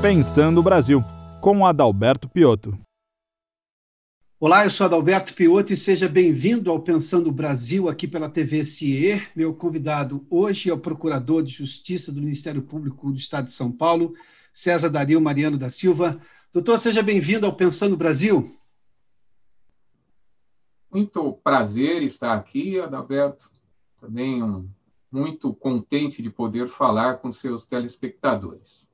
Pensando o Brasil, com Adalberto Piotto. Olá, eu sou Adalberto Piotto e seja bem-vindo ao Pensando o Brasil aqui pela TV CIE. Meu convidado hoje é o Procurador de Justiça do Ministério Público do Estado de São Paulo, César Dario Mariano da Silva. Doutor, seja bem-vindo ao Pensando o Brasil. Muito prazer estar aqui, Adalberto. Também um, muito contente de poder falar com seus telespectadores.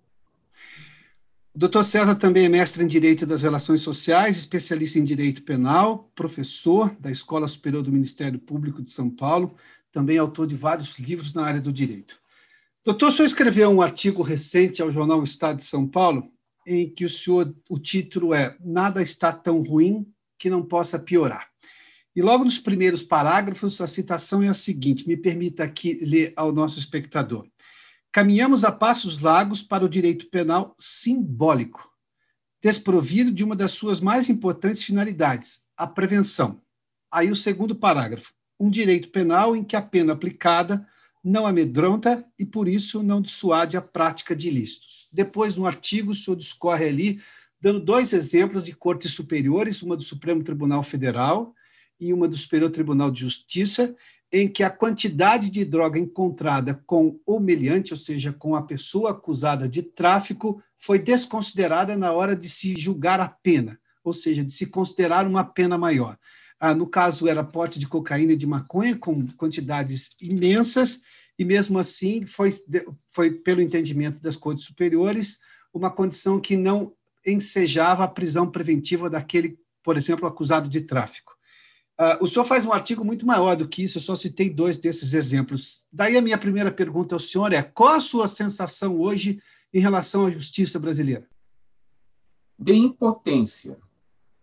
O doutor César também é mestre em Direito das Relações Sociais, especialista em Direito Penal, professor da Escola Superior do Ministério Público de São Paulo, também autor de vários livros na área do direito. Doutor, o senhor escreveu um artigo recente ao jornal Estado de São Paulo, em que o senhor, o título é Nada está tão ruim que não possa piorar. E logo nos primeiros parágrafos, a citação é a seguinte: me permita aqui ler ao nosso espectador. Caminhamos a passos largos para o direito penal simbólico, desprovido de uma das suas mais importantes finalidades, a prevenção. Aí o segundo parágrafo. Um direito penal em que a pena aplicada não amedronta e, por isso, não dissuade a prática de ilícitos. Depois, no artigo, o senhor discorre ali, dando dois exemplos de cortes superiores, uma do Supremo Tribunal Federal e uma do Superior Tribunal de Justiça, em que a quantidade de droga encontrada com o meliante, ou seja, com a pessoa acusada de tráfico, foi desconsiderada na hora de se julgar a pena, ou seja, de se considerar uma pena maior. Ah, no caso, era porte de cocaína e de maconha, com quantidades imensas, e mesmo assim foi, foi pelo entendimento das cortes superiores, uma condição que não ensejava a prisão preventiva daquele, por exemplo, acusado de tráfico. Uh, o senhor faz um artigo muito maior do que isso, eu só citei dois desses exemplos. Daí a minha primeira pergunta ao senhor é: qual a sua sensação hoje em relação à justiça brasileira? De impotência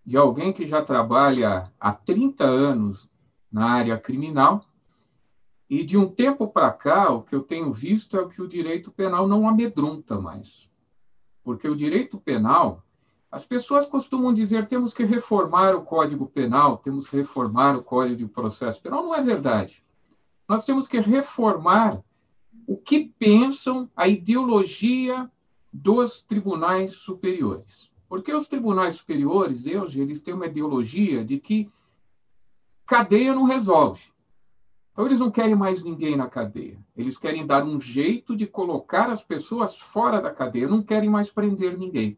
de alguém que já trabalha há 30 anos na área criminal e de um tempo para cá, o que eu tenho visto é que o direito penal não amedronta mais. Porque o direito penal as pessoas costumam dizer temos que reformar o Código Penal, temos que reformar o Código de Processo Penal. Não é verdade. Nós temos que reformar o que pensam a ideologia dos tribunais superiores. Porque os tribunais superiores, Deus, eles têm uma ideologia de que cadeia não resolve. Então, eles não querem mais ninguém na cadeia. Eles querem dar um jeito de colocar as pessoas fora da cadeia, não querem mais prender ninguém.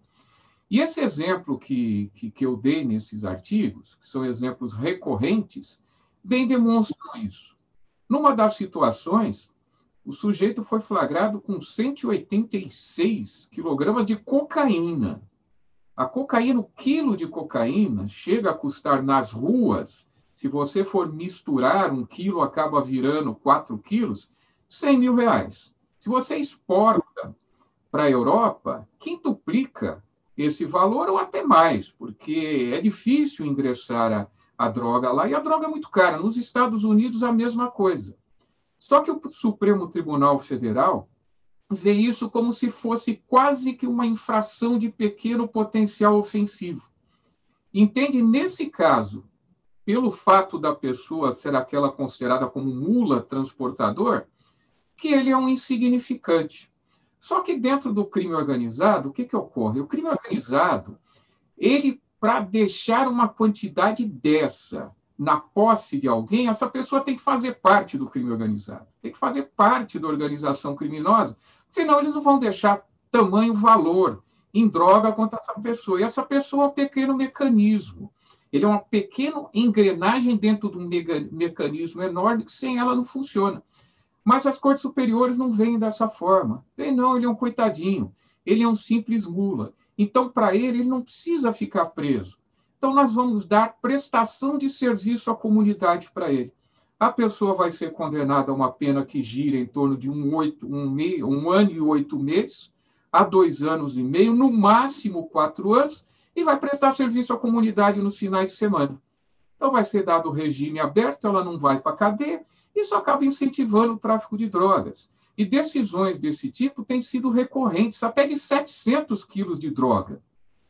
E esse exemplo que, que, que eu dei nesses artigos, que são exemplos recorrentes, bem demonstram isso. Numa das situações, o sujeito foi flagrado com 186 quilogramas de cocaína. A cocaína, o quilo de cocaína, chega a custar nas ruas, se você for misturar, um quilo acaba virando 4 quilos, 100 mil reais. Se você exporta para a Europa, quintuplica esse valor ou até mais, porque é difícil ingressar a, a droga lá e a droga é muito cara. Nos Estados Unidos, a mesma coisa. Só que o Supremo Tribunal Federal vê isso como se fosse quase que uma infração de pequeno potencial ofensivo. Entende, nesse caso, pelo fato da pessoa ser aquela considerada como mula transportador, que ele é um insignificante. Só que dentro do crime organizado, o que, que ocorre? O crime organizado, ele, para deixar uma quantidade dessa na posse de alguém, essa pessoa tem que fazer parte do crime organizado, tem que fazer parte da organização criminosa, senão eles não vão deixar tamanho valor em droga contra essa pessoa. E essa pessoa é um pequeno mecanismo. Ele é uma pequena engrenagem dentro de um mecanismo enorme que sem ela não funciona. Mas as cortes superiores não veem dessa forma. Vem, não, ele é um coitadinho, ele é um simples mula. Então, para ele, ele não precisa ficar preso. Então, nós vamos dar prestação de serviço à comunidade para ele. A pessoa vai ser condenada a uma pena que gira em torno de um, oito, um, meio, um ano e oito meses, a dois anos e meio, no máximo quatro anos, e vai prestar serviço à comunidade nos finais de semana. Então, vai ser dado o regime aberto, ela não vai para a cadeia, isso acaba incentivando o tráfico de drogas. E decisões desse tipo têm sido recorrentes, até de 700 quilos de droga.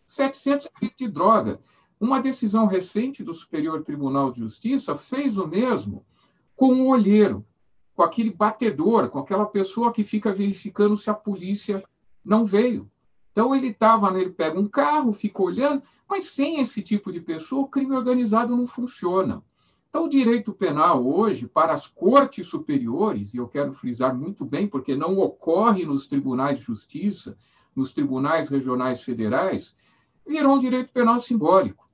700 quilos de droga. Uma decisão recente do Superior Tribunal de Justiça fez o mesmo com o olheiro, com aquele batedor, com aquela pessoa que fica verificando se a polícia não veio. Então ele estava, ele pega um carro, fica olhando, mas sem esse tipo de pessoa, o crime organizado não funciona. Então, o direito penal hoje, para as cortes superiores, e eu quero frisar muito bem, porque não ocorre nos tribunais de justiça, nos tribunais regionais federais, virou um direito penal simbólico,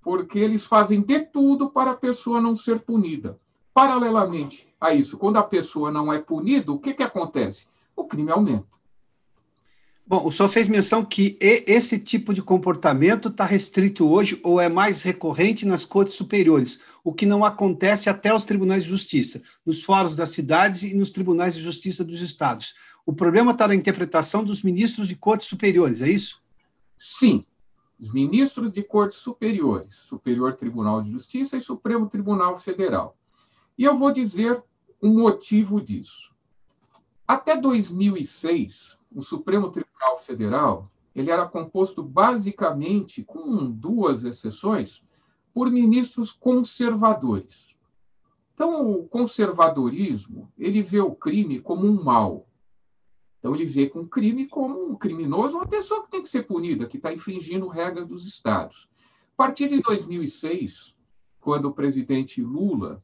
porque eles fazem de tudo para a pessoa não ser punida. Paralelamente a isso, quando a pessoa não é punida, o que, que acontece? O crime aumenta. Bom, o senhor fez menção que esse tipo de comportamento está restrito hoje ou é mais recorrente nas cortes superiores, o que não acontece até os tribunais de justiça, nos fóruns das cidades e nos tribunais de justiça dos estados. O problema está na interpretação dos ministros de cortes superiores, é isso? Sim. Os ministros de cortes superiores, Superior Tribunal de Justiça e Supremo Tribunal Federal. E eu vou dizer o um motivo disso. Até 2006, o Supremo Tribunal Federal ele era composto basicamente, com duas exceções, por ministros conservadores. Então, o conservadorismo ele vê o crime como um mal. Então, ele vê com o crime como um criminoso, uma pessoa que tem que ser punida, que está infringindo regras dos estados. A partir de 2006, quando o presidente Lula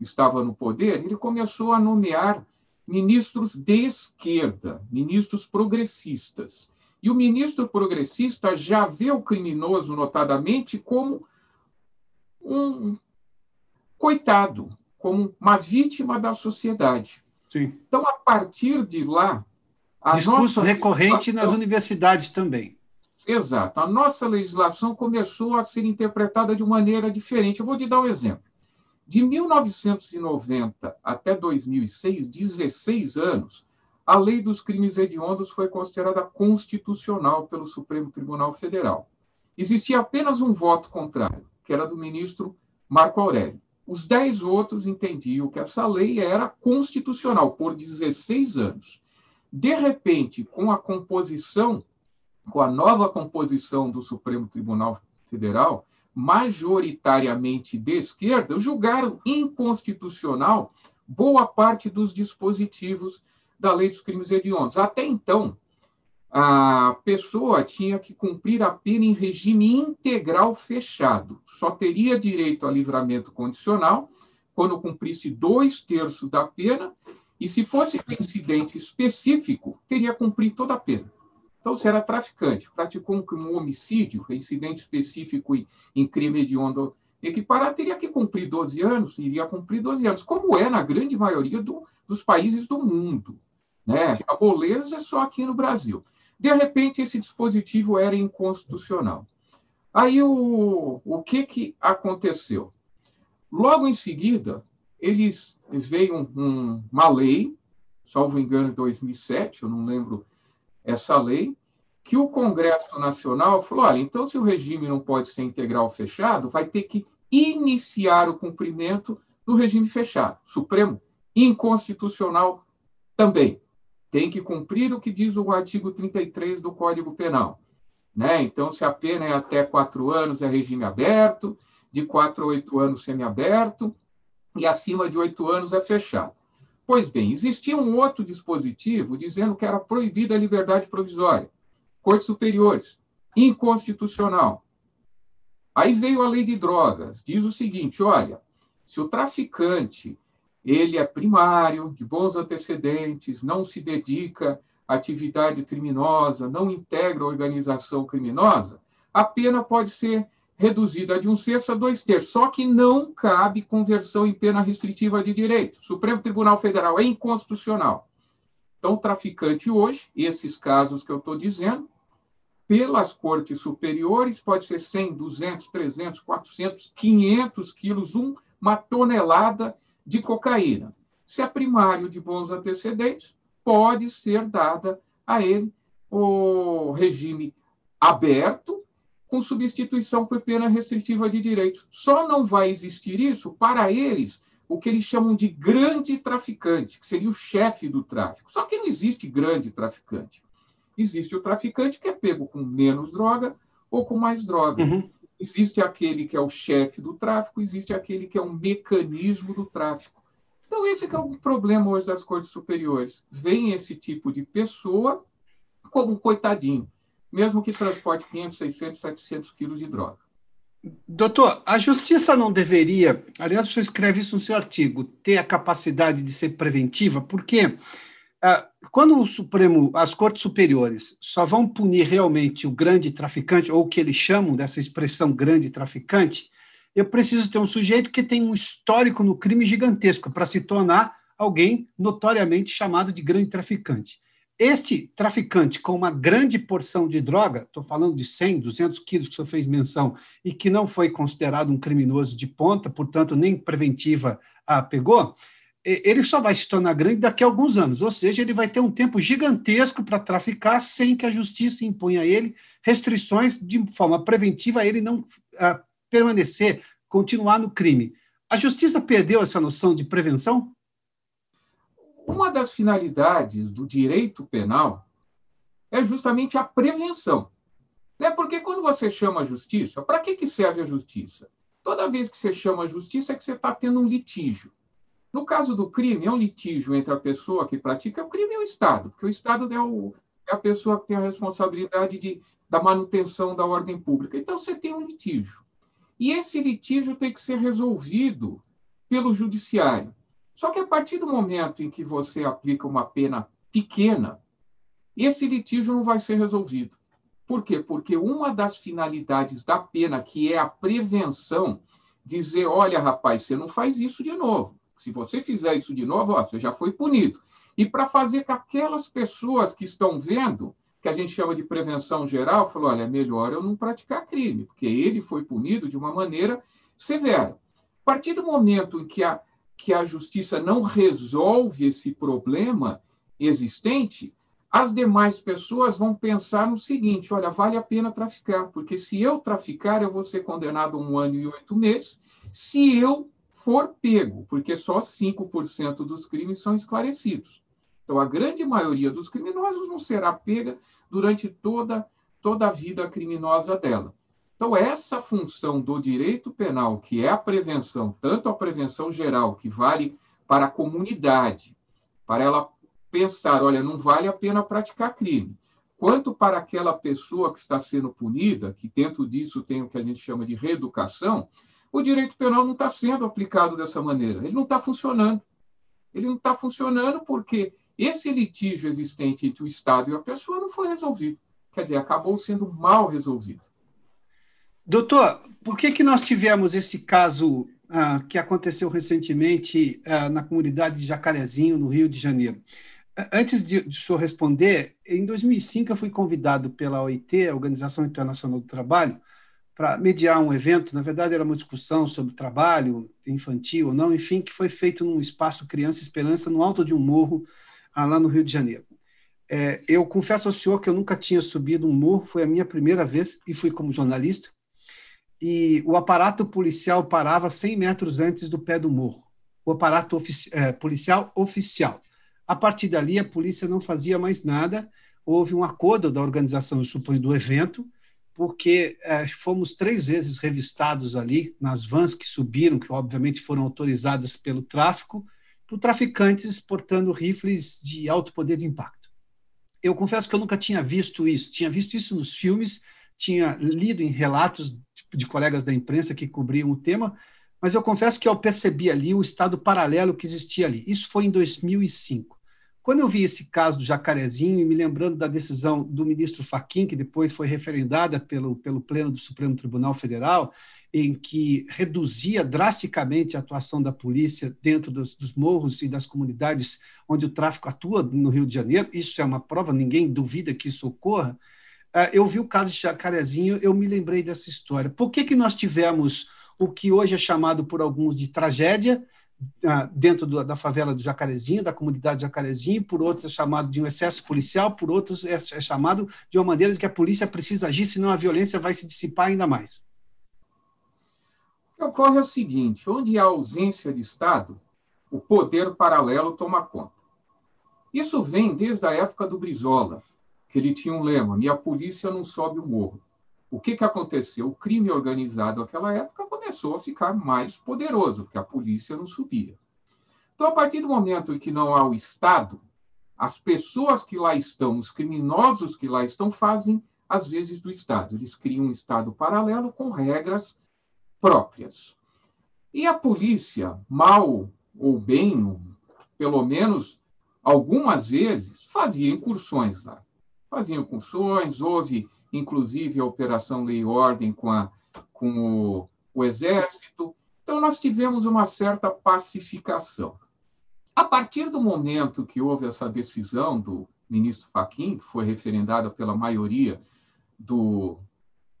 estava no poder, ele começou a nomear ministros de esquerda, ministros progressistas. E o ministro progressista já vê o criminoso, notadamente, como um coitado, como uma vítima da sociedade. Sim. Então, a partir de lá. Discurso recorrente nas universidades também. Exato. A nossa legislação começou a ser interpretada de maneira diferente. Eu vou te dar um exemplo. De 1990 até 2006, 16 anos, a lei dos crimes hediondos foi considerada constitucional pelo Supremo Tribunal Federal. Existia apenas um voto contrário, que era do ministro Marco Aurélio. Os dez outros entendiam que essa lei era constitucional por 16 anos. De repente, com a composição, com a nova composição do Supremo Tribunal Federal, majoritariamente de esquerda, julgaram inconstitucional boa parte dos dispositivos da lei dos crimes hediondos. Até então, a pessoa tinha que cumprir a pena em regime integral fechado. Só teria direito a livramento condicional quando cumprisse dois terços da pena, e se fosse incidente específico, teria cumprido toda a pena. Então, se era traficante, praticou um, homicídio, incidente específico em, crime hediondo equiparado, teria que cumprir 12 anos, iria cumprir 12 anos, como é na grande maioria do, dos países do mundo. Né? A boleza é só aqui no Brasil. De repente, esse dispositivo era inconstitucional. Aí, o, o que, que aconteceu? Logo em seguida, eles veio um, uma lei, salvo engano, em 2007, eu não lembro essa lei, que o Congresso Nacional falou: olha, então se o regime não pode ser integral fechado, vai ter que iniciar o cumprimento do regime fechado. Supremo, inconstitucional também. Tem que cumprir o que diz o artigo 33 do Código Penal. Né? Então, se a pena é até quatro anos, é regime aberto, de quatro a oito anos, semiaberto, e acima de oito anos é fechado. Pois bem, existia um outro dispositivo dizendo que era proibida a liberdade provisória. Cortes superiores, inconstitucional. Aí veio a lei de drogas, diz o seguinte: olha, se o traficante ele é primário, de bons antecedentes, não se dedica à atividade criminosa, não integra a organização criminosa, a pena pode ser reduzida de um sexto a dois terços, só que não cabe conversão em pena restritiva de direito. O Supremo Tribunal Federal é inconstitucional. Então, traficante hoje, esses casos que eu estou dizendo, pelas cortes superiores, pode ser 100, 200, 300, 400, 500 quilos, uma tonelada de cocaína. Se é primário de bons antecedentes, pode ser dada a ele o regime aberto com substituição por pena restritiva de direitos. Só não vai existir isso para eles, o que eles chamam de grande traficante, que seria o chefe do tráfico. Só que não existe grande traficante. Existe o traficante que é pego com menos droga ou com mais droga. Uhum. Existe aquele que é o chefe do tráfico, existe aquele que é um mecanismo do tráfico. Então, esse é o problema hoje das cortes superiores. Vem esse tipo de pessoa como um coitadinho mesmo que transporte 500, 600, 700 quilos de droga. Doutor, a justiça não deveria, aliás, o senhor escreve isso no seu artigo, ter a capacidade de ser preventiva, porque ah, quando o Supremo, as cortes superiores só vão punir realmente o grande traficante, ou o que eles chamam dessa expressão grande traficante, eu preciso ter um sujeito que tem um histórico no crime gigantesco para se tornar alguém notoriamente chamado de grande traficante. Este traficante com uma grande porção de droga, estou falando de 100, 200 quilos que o senhor fez menção, e que não foi considerado um criminoso de ponta, portanto, nem preventiva a pegou, ele só vai se tornar grande daqui a alguns anos, ou seja, ele vai ter um tempo gigantesco para traficar sem que a justiça imponha a ele restrições de forma preventiva a ele não a permanecer, continuar no crime. A justiça perdeu essa noção de prevenção? Uma das finalidades do direito penal é justamente a prevenção. Né? Porque quando você chama a justiça, para que, que serve a justiça? Toda vez que você chama a justiça é que você está tendo um litígio. No caso do crime, é um litígio entre a pessoa que pratica o crime e o Estado, porque o Estado é, o, é a pessoa que tem a responsabilidade de, da manutenção da ordem pública. Então, você tem um litígio. E esse litígio tem que ser resolvido pelo judiciário. Só que a partir do momento em que você aplica uma pena pequena, esse litígio não vai ser resolvido. Por quê? Porque uma das finalidades da pena, que é a prevenção, dizer: olha, rapaz, você não faz isso de novo. Se você fizer isso de novo, ó, você já foi punido. E para fazer com aquelas pessoas que estão vendo, que a gente chama de prevenção geral, falou: olha, é melhor eu não praticar crime, porque ele foi punido de uma maneira severa. A partir do momento em que a, que a justiça não resolve esse problema existente, as demais pessoas vão pensar no seguinte: olha, vale a pena traficar, porque se eu traficar, eu vou ser condenado a um ano e oito meses. Se eu for pego, porque só 5% dos crimes são esclarecidos. Então, a grande maioria dos criminosos não será pega durante toda, toda a vida criminosa dela. Então, essa função do direito penal, que é a prevenção, tanto a prevenção geral, que vale para a comunidade, para ela pensar, olha, não vale a pena praticar crime, quanto para aquela pessoa que está sendo punida, que dentro disso tem o que a gente chama de reeducação, o direito penal não está sendo aplicado dessa maneira, ele não está funcionando. Ele não está funcionando porque esse litígio existente entre o Estado e a pessoa não foi resolvido. Quer dizer, acabou sendo mal resolvido. Doutor, por que, que nós tivemos esse caso ah, que aconteceu recentemente ah, na comunidade de Jacarezinho, no Rio de Janeiro? Antes de, de senhor responder, em 2005 eu fui convidado pela OIT, a Organização Internacional do Trabalho, para mediar um evento. Na verdade, era uma discussão sobre trabalho infantil ou não, enfim, que foi feito num espaço Criança Esperança, no alto de um morro, ah, lá no Rio de Janeiro. É, eu confesso ao senhor que eu nunca tinha subido um morro, foi a minha primeira vez, e fui como jornalista e o aparato policial parava 100 metros antes do pé do morro. O aparato ofici é, policial oficial. A partir dali, a polícia não fazia mais nada. Houve um acordo da organização, eu suponho, do evento, porque é, fomos três vezes revistados ali nas vans que subiram, que obviamente foram autorizadas pelo tráfico, por traficantes portando rifles de alto poder de impacto. Eu confesso que eu nunca tinha visto isso. Tinha visto isso nos filmes, tinha lido em relatos de colegas da imprensa que cobriam o tema, mas eu confesso que eu percebi ali o estado paralelo que existia ali. Isso foi em 2005. Quando eu vi esse caso do Jacarezinho, e me lembrando da decisão do ministro Faquim, que depois foi referendada pelo, pelo Pleno do Supremo Tribunal Federal, em que reduzia drasticamente a atuação da polícia dentro dos, dos, morros e das comunidades onde o tráfico atua no Rio de Janeiro, isso é uma prova, ninguém duvida que isso ocorra. Ah, eu vi o caso de Jacarezinho, eu me lembrei dessa história. Por que, que nós tivemos o que hoje é chamado por alguns de tragédia, ah, dentro da favela do Jacarezinho, da comunidade Jacarezinho, por outros é chamado de um excesso policial, por outros é, é chamado de uma maneira de que a polícia precisa agir, senão a violência vai se dissipar ainda mais. O que ocorre é o seguinte: onde há ausência de Estado, o poder paralelo toma conta. Isso vem desde a época do Brizola, que ele tinha um lema: minha polícia não sobe o morro. O que, que aconteceu? O crime organizado naquela época começou a ficar mais poderoso, porque a polícia não subia. Então, a partir do momento em que não há o Estado, as pessoas que lá estão, os criminosos que lá estão, fazem às vezes, do Estado. Eles criam um Estado paralelo com regras próprias. E a polícia, mal ou bem, pelo menos algumas vezes, fazia incursões lá. Fazia incursões, houve, inclusive, a Operação Lei e Ordem com, a, com o, o Exército. Então, nós tivemos uma certa pacificação. A partir do momento que houve essa decisão do ministro Fachin, que foi referendada pela maioria do,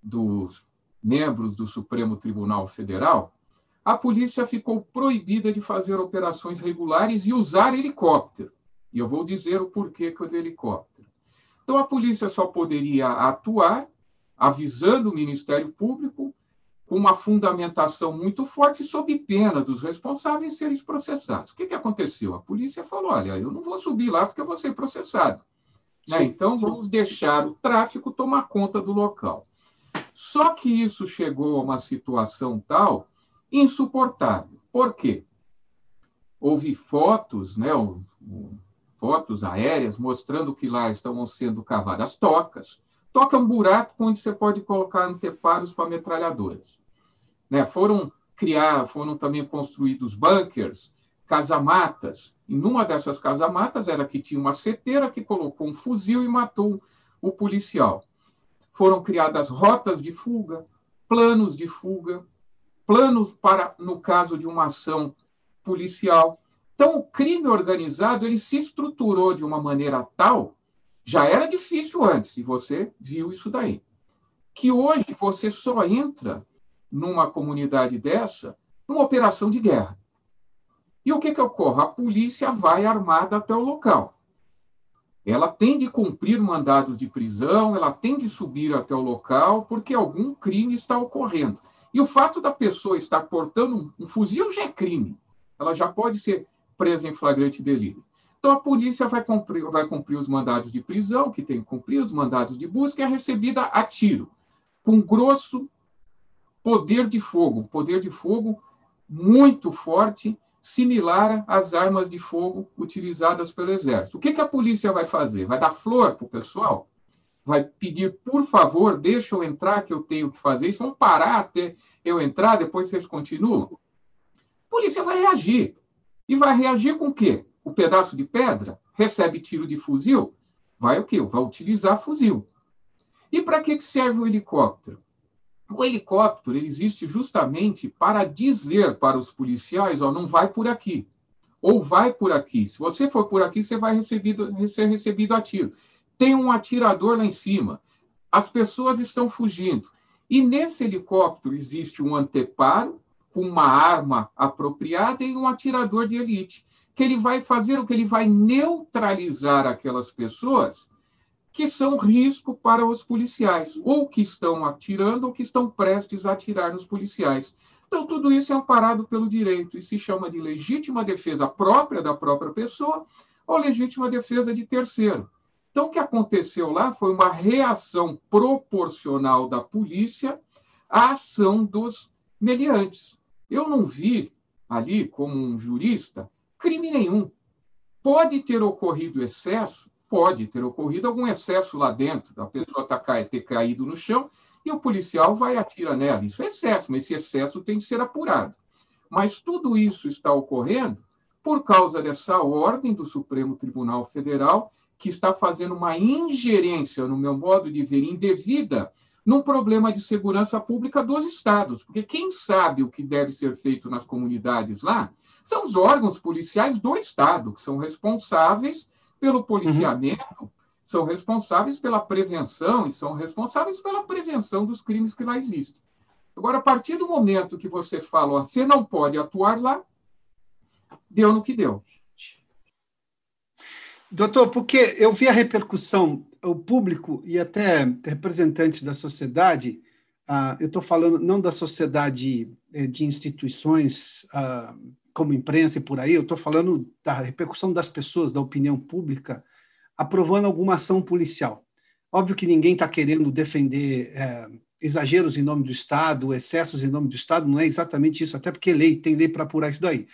dos membros do Supremo Tribunal Federal, a polícia ficou proibida de fazer operações regulares e usar helicóptero. E eu vou dizer o porquê que do helicóptero. Então, a polícia só poderia atuar avisando o Ministério Público com uma fundamentação muito forte sob pena dos responsáveis serem processados. O que, que aconteceu? A polícia falou: olha, eu não vou subir lá porque eu vou ser processado. Né? Então, vamos deixar o tráfico tomar conta do local. Só que isso chegou a uma situação tal insuportável. Por quê? Houve fotos, né, fotos aéreas mostrando que lá estão sendo cavadas tocas. Toca um buraco onde você pode colocar anteparos para metralhadoras. Né? Foram criar, foram também construídos bunkers, casamatas. E numa dessas casamatas era que tinha uma seteira que colocou um fuzil e matou o policial. Foram criadas rotas de fuga, planos de fuga, planos para no caso de uma ação policial. Então, o crime organizado ele se estruturou de uma maneira tal, já era difícil antes, e você viu isso daí, que hoje você só entra numa comunidade dessa numa operação de guerra. E o que, que ocorre? A polícia vai armada até o local. Ela tem de cumprir mandados de prisão, ela tem de subir até o local, porque algum crime está ocorrendo. E o fato da pessoa estar portando um fuzil já é crime. Ela já pode ser presa em flagrante delito. Então, a polícia vai cumprir, vai cumprir os mandados de prisão, que tem que cumprir os mandados de busca, e é recebida a tiro, com grosso poder de fogo, poder de fogo muito forte, similar às armas de fogo utilizadas pelo Exército. O que, que a polícia vai fazer? Vai dar flor para o pessoal? Vai pedir, por favor, deixa eu entrar, que eu tenho que fazer isso? Vão parar até eu entrar, depois vocês continuam? A polícia vai reagir. E vai reagir com o quê? O pedaço de pedra? Recebe tiro de fuzil? Vai o quê? Vai utilizar fuzil. E para que serve o helicóptero? O helicóptero ele existe justamente para dizer para os policiais: ó, não vai por aqui, ou vai por aqui. Se você for por aqui, você vai recebido, ser recebido a tiro. Tem um atirador lá em cima. As pessoas estão fugindo. E nesse helicóptero existe um anteparo com uma arma apropriada e um atirador de elite, que ele vai fazer o que ele vai neutralizar aquelas pessoas que são risco para os policiais, ou que estão atirando ou que estão prestes a atirar nos policiais. Então, tudo isso é amparado pelo direito e se chama de legítima defesa própria da própria pessoa ou legítima defesa de terceiro. Então, o que aconteceu lá foi uma reação proporcional da polícia à ação dos meliantes. Eu não vi ali, como um jurista, crime nenhum. Pode ter ocorrido excesso, pode ter ocorrido algum excesso lá dentro, a pessoa tá, ter caído no chão e o policial vai atirar nela. Isso é excesso, mas esse excesso tem que ser apurado. Mas tudo isso está ocorrendo por causa dessa ordem do Supremo Tribunal Federal, que está fazendo uma ingerência, no meu modo de ver, indevida, num problema de segurança pública dos estados. Porque quem sabe o que deve ser feito nas comunidades lá são os órgãos policiais do estado, que são responsáveis pelo policiamento, uhum. são responsáveis pela prevenção e são responsáveis pela prevenção dos crimes que lá existem. Agora, a partir do momento que você fala, ó, você não pode atuar lá, deu no que deu. Doutor, porque eu vi a repercussão, o público e até representantes da sociedade, ah, eu estou falando não da sociedade eh, de instituições ah, como imprensa e por aí, eu estou falando da repercussão das pessoas, da opinião pública, aprovando alguma ação policial. Óbvio que ninguém está querendo defender é, exageros em nome do Estado, excessos em nome do Estado, não é exatamente isso, até porque lei, tem lei para apurar isso daí.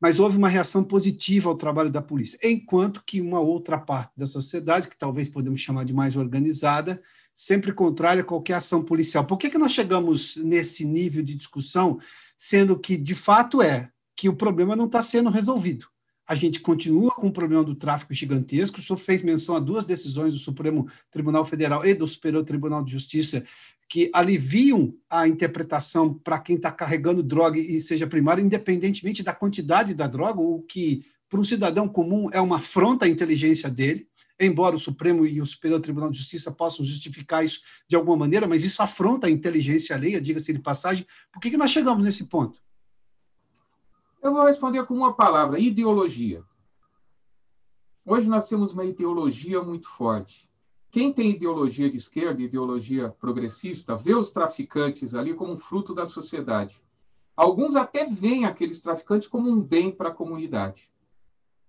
Mas houve uma reação positiva ao trabalho da polícia, enquanto que uma outra parte da sociedade, que talvez podemos chamar de mais organizada, sempre contrária a qualquer ação policial. Por que, que nós chegamos nesse nível de discussão, sendo que, de fato, é que o problema não está sendo resolvido? A gente continua com o problema do tráfico gigantesco. O senhor fez menção a duas decisões do Supremo Tribunal Federal e do Superior Tribunal de Justiça que aliviam a interpretação para quem está carregando droga e seja primário, independentemente da quantidade da droga, o que para um cidadão comum é uma afronta à inteligência dele, embora o Supremo e o Superior Tribunal de Justiça possam justificar isso de alguma maneira, mas isso afronta a inteligência alheia, diga-se de passagem. Por que, que nós chegamos nesse ponto? Eu vou responder com uma palavra: ideologia. Hoje nós temos uma ideologia muito forte. Quem tem ideologia de esquerda, ideologia progressista, vê os traficantes ali como um fruto da sociedade. Alguns até veem aqueles traficantes como um bem para a comunidade.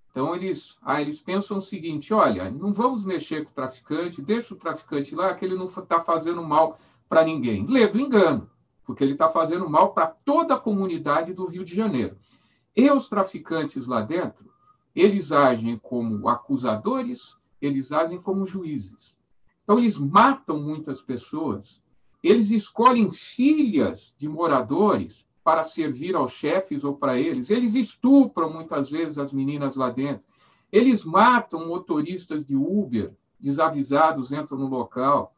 Então eles, ah, eles pensam o seguinte: olha, não vamos mexer com o traficante, deixa o traficante lá, que ele não está fazendo mal para ninguém. Lê do engano, porque ele está fazendo mal para toda a comunidade do Rio de Janeiro. E os traficantes lá dentro, eles agem como acusadores, eles agem como juízes. Então, eles matam muitas pessoas, eles escolhem filhas de moradores para servir aos chefes ou para eles, eles estupram muitas vezes as meninas lá dentro, eles matam motoristas de Uber, desavisados entram no local,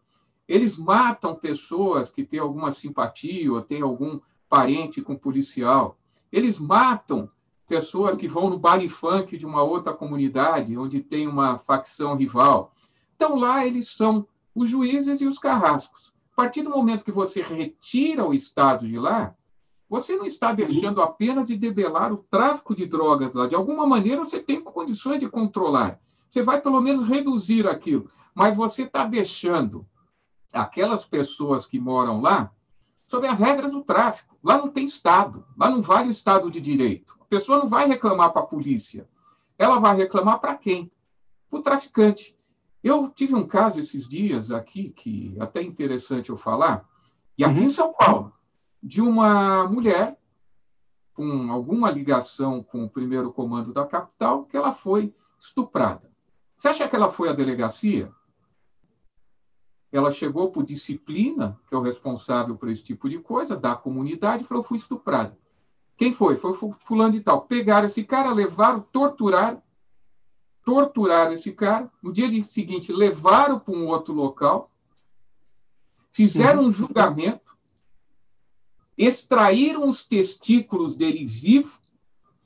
eles matam pessoas que têm alguma simpatia ou têm algum parente com policial. Eles matam pessoas que vão no baile funk de uma outra comunidade, onde tem uma facção rival. Então, lá eles são os juízes e os carrascos. A partir do momento que você retira o Estado de lá, você não está deixando apenas de debelar o tráfico de drogas lá. De alguma maneira, você tem condições de controlar. Você vai, pelo menos, reduzir aquilo. Mas você está deixando aquelas pessoas que moram lá sob as regras do tráfico. Lá não tem Estado, lá não vale Estado de Direito. A pessoa não vai reclamar para a polícia. Ela vai reclamar para quem? Para o traficante. Eu tive um caso esses dias aqui, que é até interessante eu falar, e aqui uhum. em São Paulo, de uma mulher com alguma ligação com o primeiro comando da capital, que ela foi estuprada. Você acha que ela foi à delegacia? Ela chegou por disciplina, que é o responsável por esse tipo de coisa, da comunidade, e falou: fui estuprada. Quem foi? Foi fulano de tal. Pegaram esse cara, levaram, torturaram, torturaram esse cara. No dia seguinte, levaram para um outro local, fizeram um julgamento, extraíram os testículos dele vivo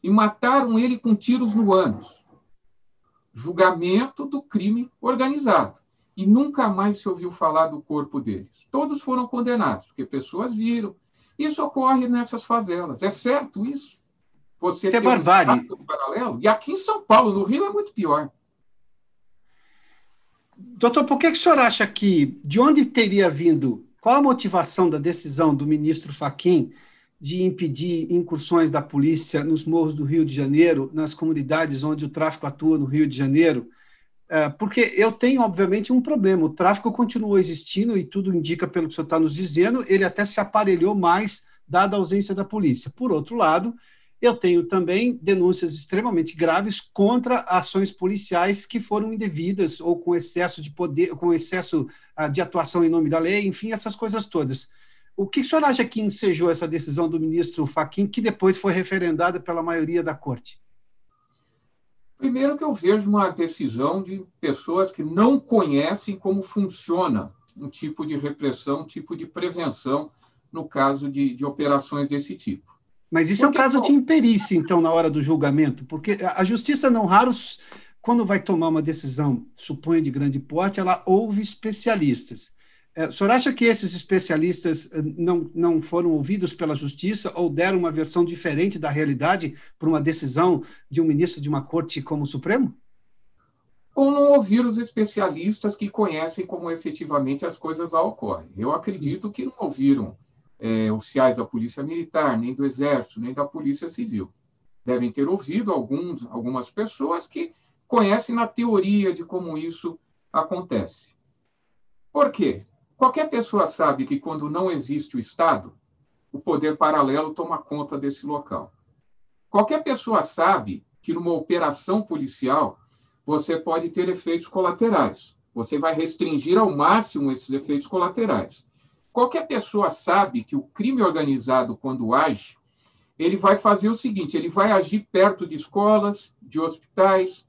e mataram ele com tiros no ânus. Julgamento do crime organizado e nunca mais se ouviu falar do corpo deles. Todos foram condenados, porque pessoas viram. Isso ocorre nessas favelas. É certo isso? Você isso é barbárie. Um paralelo? E aqui em São Paulo, no Rio, é muito pior. Doutor, por que, que o senhor acha que, de onde teria vindo, qual a motivação da decisão do ministro Faquim de impedir incursões da polícia nos morros do Rio de Janeiro, nas comunidades onde o tráfico atua no Rio de Janeiro, porque eu tenho, obviamente, um problema. O tráfico continuou existindo e tudo indica, pelo que o senhor está nos dizendo, ele até se aparelhou mais, dada a ausência da polícia. Por outro lado, eu tenho também denúncias extremamente graves contra ações policiais que foram indevidas ou com excesso de poder, com excesso uh, de atuação em nome da lei, enfim, essas coisas todas. O que o senhor acha que ensejou essa decisão do ministro Faquim, que depois foi referendada pela maioria da corte? Primeiro que eu vejo uma decisão de pessoas que não conhecem como funciona um tipo de repressão, um tipo de prevenção no caso de, de operações desse tipo. Mas isso porque, é um caso de imperícia, então, na hora do julgamento, porque a justiça não raros, quando vai tomar uma decisão, suponho de grande porte, ela ouve especialistas. É, o senhor acha que esses especialistas eh, não, não foram ouvidos pela justiça ou deram uma versão diferente da realidade para uma decisão de um ministro de uma corte como o Supremo? Ou não ouviram os especialistas que conhecem como efetivamente as coisas lá ocorrem. Eu acredito que não ouviram é, oficiais da Polícia Militar, nem do Exército, nem da Polícia Civil. Devem ter ouvido alguns, algumas pessoas que conhecem na teoria de como isso acontece. Por quê? Qualquer pessoa sabe que quando não existe o Estado, o poder paralelo toma conta desse local. Qualquer pessoa sabe que numa operação policial você pode ter efeitos colaterais. Você vai restringir ao máximo esses efeitos colaterais. Qualquer pessoa sabe que o crime organizado, quando age, ele vai fazer o seguinte: ele vai agir perto de escolas, de hospitais,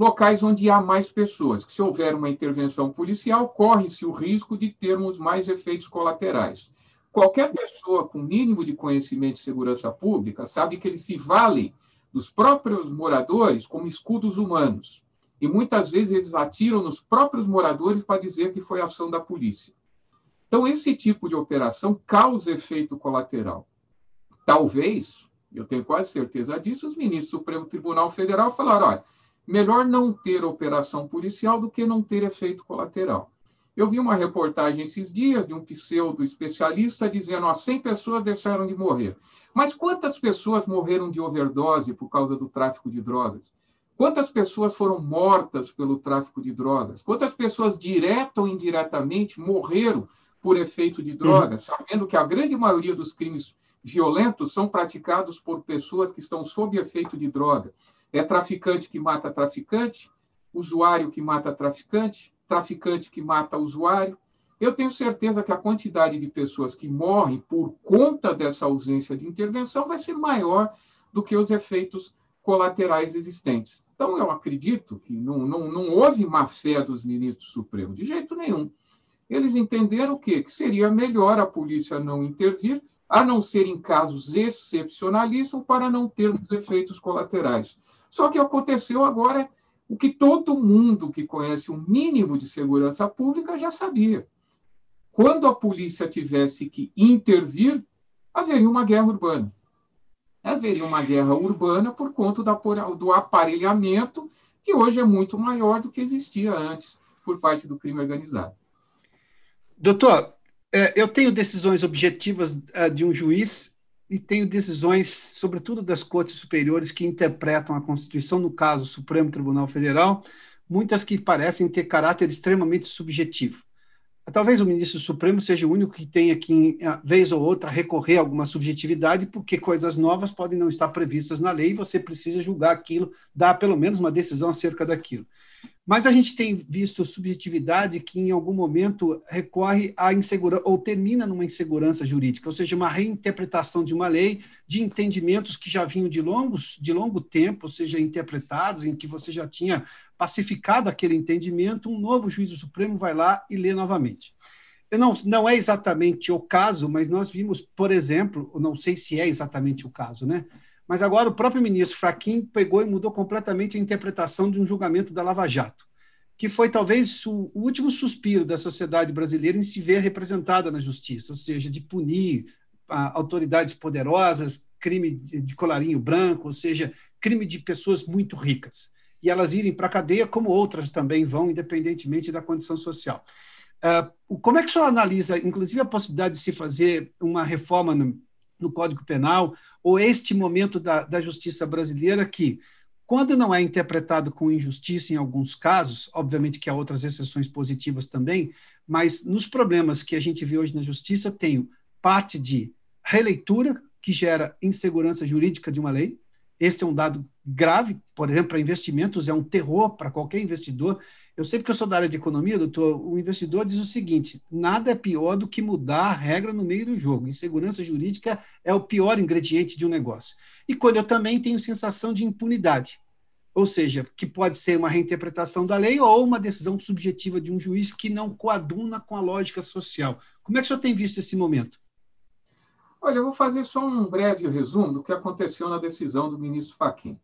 locais onde há mais pessoas. Que se houver uma intervenção policial, corre-se o risco de termos mais efeitos colaterais. Qualquer pessoa com mínimo de conhecimento de segurança pública sabe que eles se valem dos próprios moradores como escudos humanos. E muitas vezes eles atiram nos próprios moradores para dizer que foi ação da polícia. Então, esse tipo de operação causa efeito colateral. Talvez, eu tenho quase certeza disso, os ministros do Supremo Tribunal Federal falaram: olha, melhor não ter operação policial do que não ter efeito colateral. Eu vi uma reportagem esses dias de um pseudo especialista dizendo que 100 pessoas deixaram de morrer. Mas quantas pessoas morreram de overdose por causa do tráfico de drogas? Quantas pessoas foram mortas pelo tráfico de drogas? Quantas pessoas, direta ou indiretamente, morreram por efeito de drogas, uhum. sabendo que a grande maioria dos crimes violentos são praticados por pessoas que estão sob efeito de droga. É traficante que mata traficante, usuário que mata traficante, traficante que mata usuário. Eu tenho certeza que a quantidade de pessoas que morrem por conta dessa ausência de intervenção vai ser maior do que os efeitos colaterais existentes. Então, eu acredito que não, não, não houve má fé dos ministros supremos, de jeito nenhum. Eles entenderam o quê? Que seria melhor a polícia não intervir, a não ser em casos excepcionalíssimos, para não termos efeitos colaterais. Só que aconteceu agora o que todo mundo que conhece um mínimo de segurança pública já sabia. Quando a polícia tivesse que intervir, haveria uma guerra urbana. Haveria uma guerra urbana por conta do aparelhamento, que hoje é muito maior do que existia antes por parte do crime organizado. Doutor, é, eu tenho decisões objetivas é, de um juiz e tenho decisões, sobretudo das cortes superiores, que interpretam a Constituição, no caso, o Supremo Tribunal Federal, muitas que parecem ter caráter extremamente subjetivo. Talvez o ministro Supremo seja o único que tenha que, vez ou outra, recorrer a alguma subjetividade, porque coisas novas podem não estar previstas na lei e você precisa julgar aquilo, dar pelo menos uma decisão acerca daquilo. Mas a gente tem visto subjetividade que, em algum momento, recorre à insegurança, ou termina numa insegurança jurídica, ou seja, uma reinterpretação de uma lei, de entendimentos que já vinham de, longos, de longo tempo, ou seja, interpretados, em que você já tinha pacificado aquele entendimento, um novo juízo supremo vai lá e lê novamente. Não, não é exatamente o caso, mas nós vimos, por exemplo, não sei se é exatamente o caso, né? Mas agora o próprio ministro Fraquim pegou e mudou completamente a interpretação de um julgamento da Lava Jato, que foi talvez o último suspiro da sociedade brasileira em se ver representada na justiça, ou seja, de punir ah, autoridades poderosas, crime de colarinho branco, ou seja, crime de pessoas muito ricas. E elas irem para a cadeia, como outras também vão, independentemente da condição social. Uh, como é que o senhor analisa, inclusive, a possibilidade de se fazer uma reforma no, no Código Penal, ou este momento da, da justiça brasileira que, quando não é interpretado com injustiça em alguns casos, obviamente que há outras exceções positivas também, mas nos problemas que a gente vê hoje na justiça, tem parte de releitura, que gera insegurança jurídica de uma lei, esse é um dado grave, por exemplo, para investimentos, é um terror para qualquer investidor. Eu sei porque eu sou da área de economia, doutor, o investidor diz o seguinte: nada é pior do que mudar a regra no meio do jogo. Insegurança jurídica é o pior ingrediente de um negócio. E quando eu também tenho sensação de impunidade, ou seja, que pode ser uma reinterpretação da lei ou uma decisão subjetiva de um juiz que não coaduna com a lógica social. Como é que o senhor tem visto esse momento? Olha, eu vou fazer só um breve resumo do que aconteceu na decisão do ministro Fachin.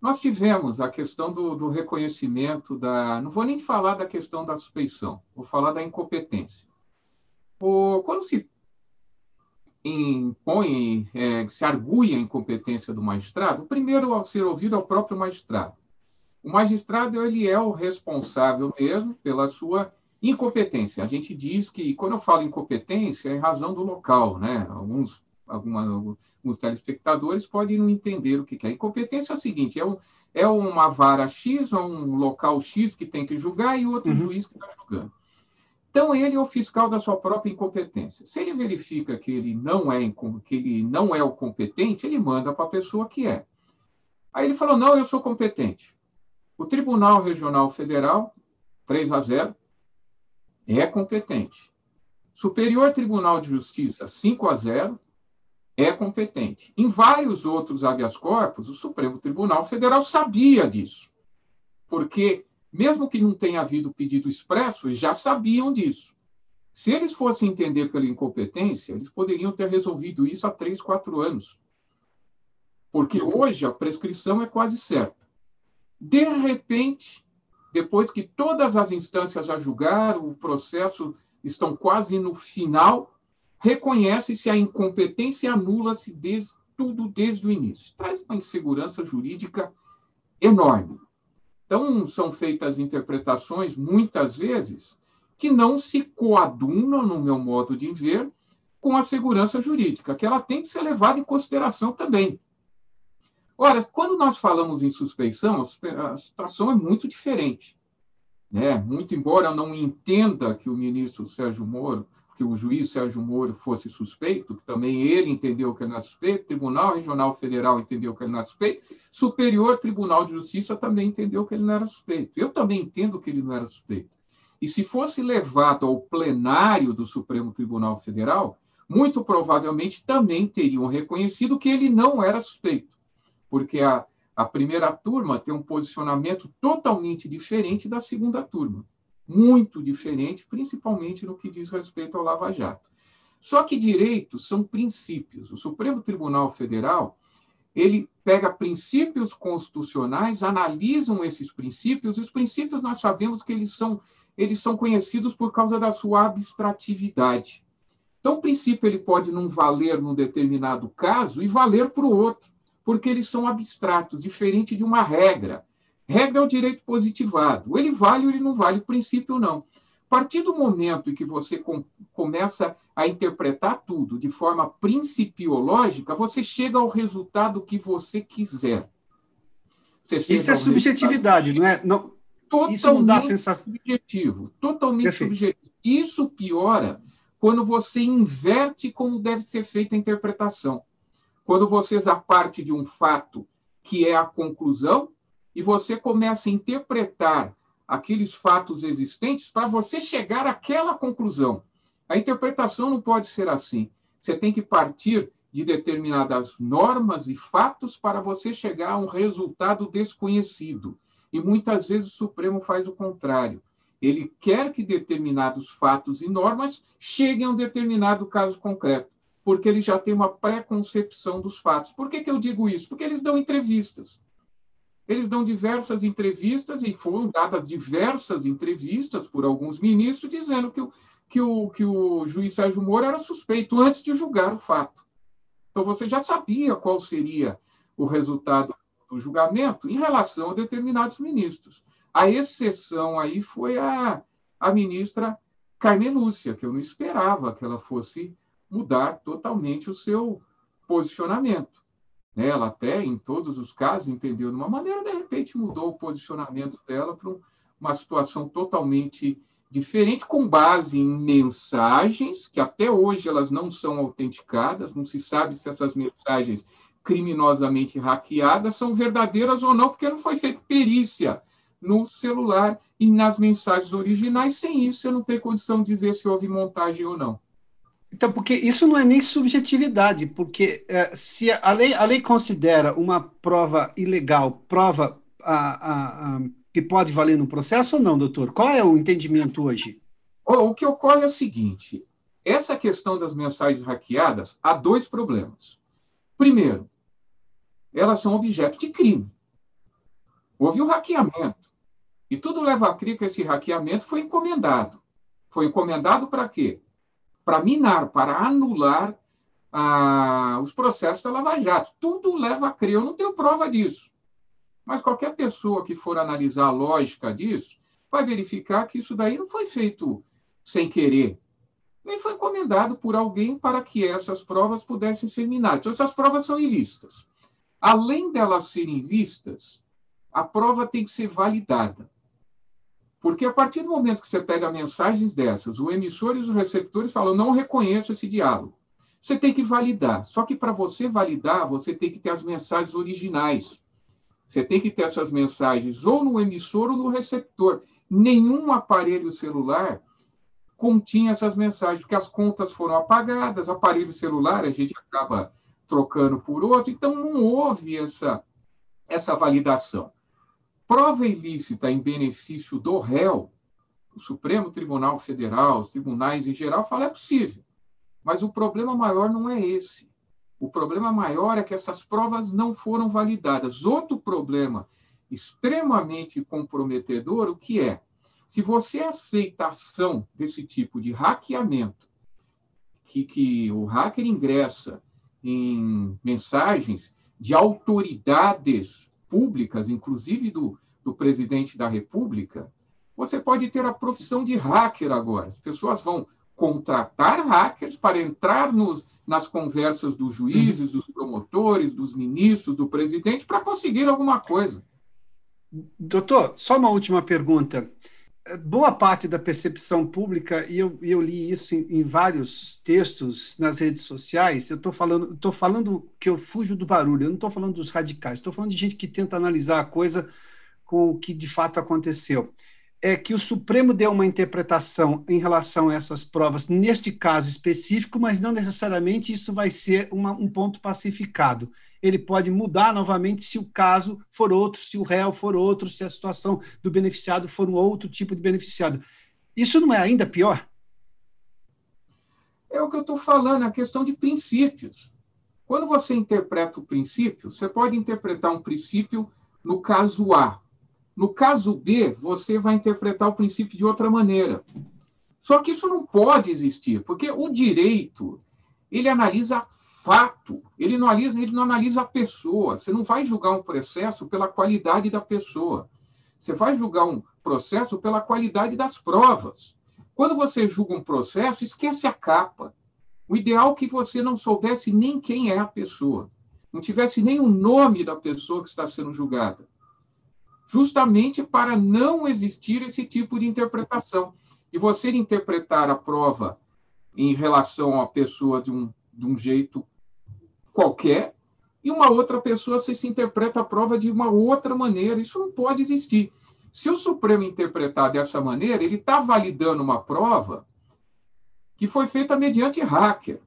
Nós tivemos a questão do, do, reconhecimento da. Não vou nem falar da questão da suspeição, vou falar da incompetência. O, quando se impõe, é, se argui a incompetência do magistrado, o primeiro a ser ouvido é o próprio magistrado. O magistrado ele é o responsável mesmo pela sua incompetência. A gente diz que, quando eu falo incompetência, é em razão do local, né? Alguns alguma, alguns telespectadores podem não entender o que é. Incompetência é o seguinte: é, é uma vara X ou um local X que tem que julgar e outro uhum. juiz que está julgando. Então, ele é o fiscal da sua própria incompetência. Se ele verifica que ele não é, que ele não é o competente, ele manda para a pessoa que é. Aí ele falou: não, eu sou competente. O Tribunal Regional Federal, 3 a 0, é competente. Superior Tribunal de Justiça, 5 a 0, é competente. Em vários outros habeas corpus, o Supremo Tribunal Federal sabia disso. Porque, mesmo que não tenha havido pedido expresso, já sabiam disso. Se eles fossem entender pela incompetência, eles poderiam ter resolvido isso há três, quatro anos. Porque hoje a prescrição é quase certa. De repente, depois que todas as instâncias a julgar, o processo estão quase no final, reconhece-se a incompetência e anula-se desde, tudo desde o início. Traz uma insegurança jurídica enorme. Então, são feitas interpretações, muitas vezes, que não se coadunam, no meu modo de ver, com a segurança jurídica, que ela tem que ser levada em consideração também. Ora, quando nós falamos em suspeição, a situação é muito diferente. Né? Muito embora eu não entenda que o ministro Sérgio Moro, que o juiz Sérgio Moro fosse suspeito, que também ele entendeu que ele não é suspeito, Tribunal Regional Federal entendeu que ele não é suspeito, Superior Tribunal de Justiça também entendeu que ele não era suspeito. Eu também entendo que ele não era suspeito. E se fosse levado ao plenário do Supremo Tribunal Federal, muito provavelmente também teriam reconhecido que ele não era suspeito porque a, a primeira turma tem um posicionamento totalmente diferente da segunda turma. Muito diferente, principalmente no que diz respeito ao Lava Jato. Só que direitos são princípios. O Supremo Tribunal Federal ele pega princípios constitucionais, analisam esses princípios, e os princípios nós sabemos que eles são, eles são conhecidos por causa da sua abstratividade. Então, o princípio ele pode não valer num determinado caso e valer para o outro porque eles são abstratos, diferente de uma regra. Regra é o direito positivado. Ele vale ou ele não vale, o princípio não. A partir do momento em que você com, começa a interpretar tudo de forma principiológica, você chega ao resultado que você quiser. Você isso é subjetividade, não é? Não, totalmente isso não dá sensação... subjetivo. Totalmente Perfeito. subjetivo. Isso piora quando você inverte como deve ser feita a interpretação quando você parte de um fato que é a conclusão e você começa a interpretar aqueles fatos existentes para você chegar àquela conclusão. A interpretação não pode ser assim. Você tem que partir de determinadas normas e fatos para você chegar a um resultado desconhecido. E muitas vezes o Supremo faz o contrário. Ele quer que determinados fatos e normas cheguem a um determinado caso concreto porque eles já têm uma pré-concepção dos fatos. Por que, que eu digo isso? Porque eles dão entrevistas. Eles dão diversas entrevistas, e foram dadas diversas entrevistas por alguns ministros, dizendo que o, que o, que o juiz Sérgio Moro era suspeito antes de julgar o fato. Então, você já sabia qual seria o resultado do julgamento em relação a determinados ministros. A exceção aí foi a, a ministra Carmen Lúcia, que eu não esperava que ela fosse mudar totalmente o seu posicionamento. Né? Ela até, em todos os casos, entendeu de uma maneira, de repente mudou o posicionamento dela para uma situação totalmente diferente, com base em mensagens, que até hoje elas não são autenticadas, não se sabe se essas mensagens criminosamente hackeadas são verdadeiras ou não, porque não foi feita perícia no celular e nas mensagens originais. Sem isso, eu não tenho condição de dizer se houve montagem ou não. Então, porque isso não é nem subjetividade, porque é, se a lei, a lei considera uma prova ilegal, prova a, a, a, que pode valer no processo ou não, doutor? Qual é o entendimento hoje? O que ocorre é o seguinte: essa questão das mensagens hackeadas há dois problemas. Primeiro, elas são objeto de crime. Houve um hackeamento. E tudo leva a crer que esse hackeamento foi encomendado. Foi encomendado para quê? Para minar, para anular ah, os processos da Lava Jato. Tudo leva a crer, eu não tenho prova disso. Mas qualquer pessoa que for analisar a lógica disso vai verificar que isso daí não foi feito sem querer. Nem foi encomendado por alguém para que essas provas pudessem ser minadas. Então, essas provas são ilícitas. Além delas serem ilícitas, a prova tem que ser validada. Porque a partir do momento que você pega mensagens dessas, o emissor e os receptores falam: não reconheço esse diálogo. Você tem que validar. Só que para você validar, você tem que ter as mensagens originais. Você tem que ter essas mensagens ou no emissor ou no receptor. Nenhum aparelho celular continha essas mensagens, porque as contas foram apagadas, aparelho celular a gente acaba trocando por outro, então não houve essa, essa validação. Prova ilícita em benefício do réu, o Supremo Tribunal Federal, os tribunais em geral, falam é possível. Mas o problema maior não é esse. O problema maior é que essas provas não foram validadas. Outro problema extremamente comprometedor, o que é? Se você aceita ação desse tipo de hackeamento, que, que o hacker ingressa em mensagens de autoridades públicas, inclusive do, do presidente da República, você pode ter a profissão de hacker agora. As pessoas vão contratar hackers para entrar nos, nas conversas dos juízes, dos promotores, dos ministros, do presidente, para conseguir alguma coisa. Doutor, só uma última pergunta. Boa parte da percepção pública, e eu, eu li isso em, em, vários textos nas redes sociais, eu estou falando, tô falando que eu fujo do barulho, eu não estou falando dos radicais, estou falando de gente que tenta analisar a coisa com o que de fato aconteceu é que o Supremo deu uma interpretação em relação a essas provas, neste caso específico, mas não necessariamente isso vai ser uma, um ponto pacificado. Ele pode mudar novamente se o caso for outro, se o réu for outro, se a situação do beneficiado for um outro tipo de beneficiado. Isso não é ainda pior? É o que eu estou falando, a questão de princípios. Quando você interpreta o princípio, você pode interpretar um princípio no caso A, no caso B, você vai interpretar o princípio de outra maneira. Só que isso não pode existir, porque o direito, ele analisa fato, ele não analisa, ele não analisa a pessoa. Você não vai julgar um processo pela qualidade da pessoa. Você vai julgar um processo pela qualidade das provas. Quando você julga um processo, esquece a capa. O ideal é que você não soubesse nem quem é a pessoa, não tivesse nem o nome da pessoa que está sendo julgada justamente para não existir esse tipo de interpretação. E você interpretar a prova em relação à pessoa de um, de um jeito qualquer, e uma outra pessoa se, se interpreta a prova de uma outra maneira. Isso não pode existir. Se o Supremo interpretar dessa maneira, ele está validando uma prova que foi feita mediante hacker.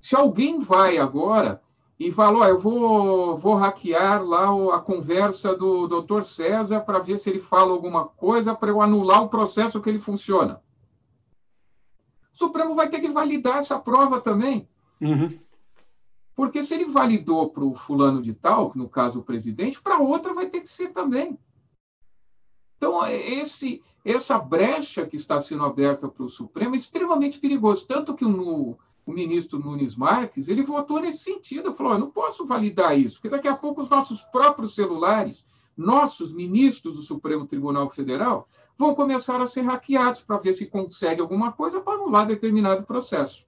Se alguém vai agora e falou: eu vou, vou hackear lá a conversa do doutor César para ver se ele fala alguma coisa para eu anular o processo que ele funciona. O Supremo vai ter que validar essa prova também. Uhum. Porque se ele validou para o fulano de tal, no caso o presidente, para outra vai ter que ser também. Então, esse, essa brecha que está sendo aberta para o Supremo é extremamente perigoso. Tanto que no, o ministro Nunes Marques, ele votou nesse sentido, falou, eu não posso validar isso, porque daqui a pouco os nossos próprios celulares, nossos ministros do Supremo Tribunal Federal, vão começar a ser hackeados para ver se consegue alguma coisa para anular determinado processo.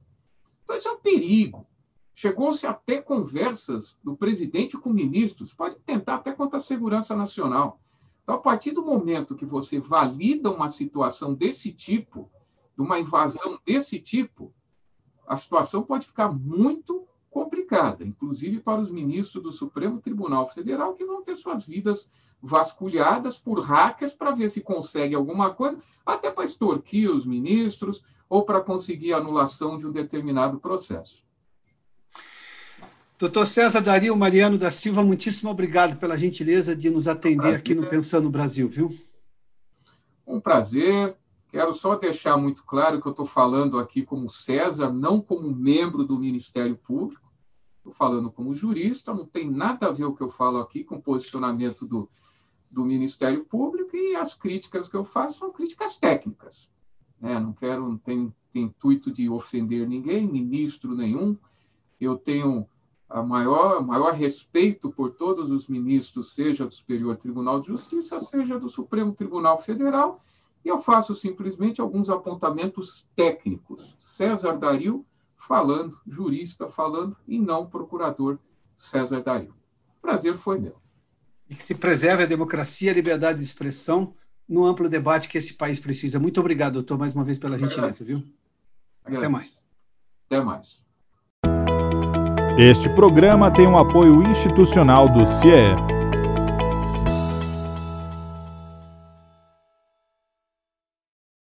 Então, isso é um perigo. Chegou-se até conversas do presidente com ministros, pode tentar até contra a segurança nacional. Então, a partir do momento que você valida uma situação desse tipo, de uma invasão desse tipo, a situação pode ficar muito complicada, inclusive para os ministros do Supremo Tribunal Federal, que vão ter suas vidas vasculhadas por hackers para ver se consegue alguma coisa, até para extorquir os ministros ou para conseguir a anulação de um determinado processo. Doutor César Dario Mariano da Silva, muitíssimo obrigado pela gentileza de nos atender aqui no Pensando no Brasil, viu? Um prazer. Quero só deixar muito claro que eu estou falando aqui como César, não como membro do Ministério Público. Estou falando como jurista, não tem nada a ver o que eu falo aqui com o posicionamento do, do Ministério Público e as críticas que eu faço são críticas técnicas. Né? Não quero, não tenho, tenho intuito de ofender ninguém, ministro nenhum. Eu tenho a maior, maior respeito por todos os ministros, seja do Superior Tribunal de Justiça, seja do Supremo Tribunal Federal, e eu faço simplesmente alguns apontamentos técnicos. César Dario falando, jurista falando, e não procurador César Dario. Prazer foi meu. E que se preserve a democracia e a liberdade de expressão no amplo debate que esse país precisa. Muito obrigado, doutor, mais uma vez pela gentileza, viu? Até mais. Até mais. Este programa tem um apoio institucional do CIE.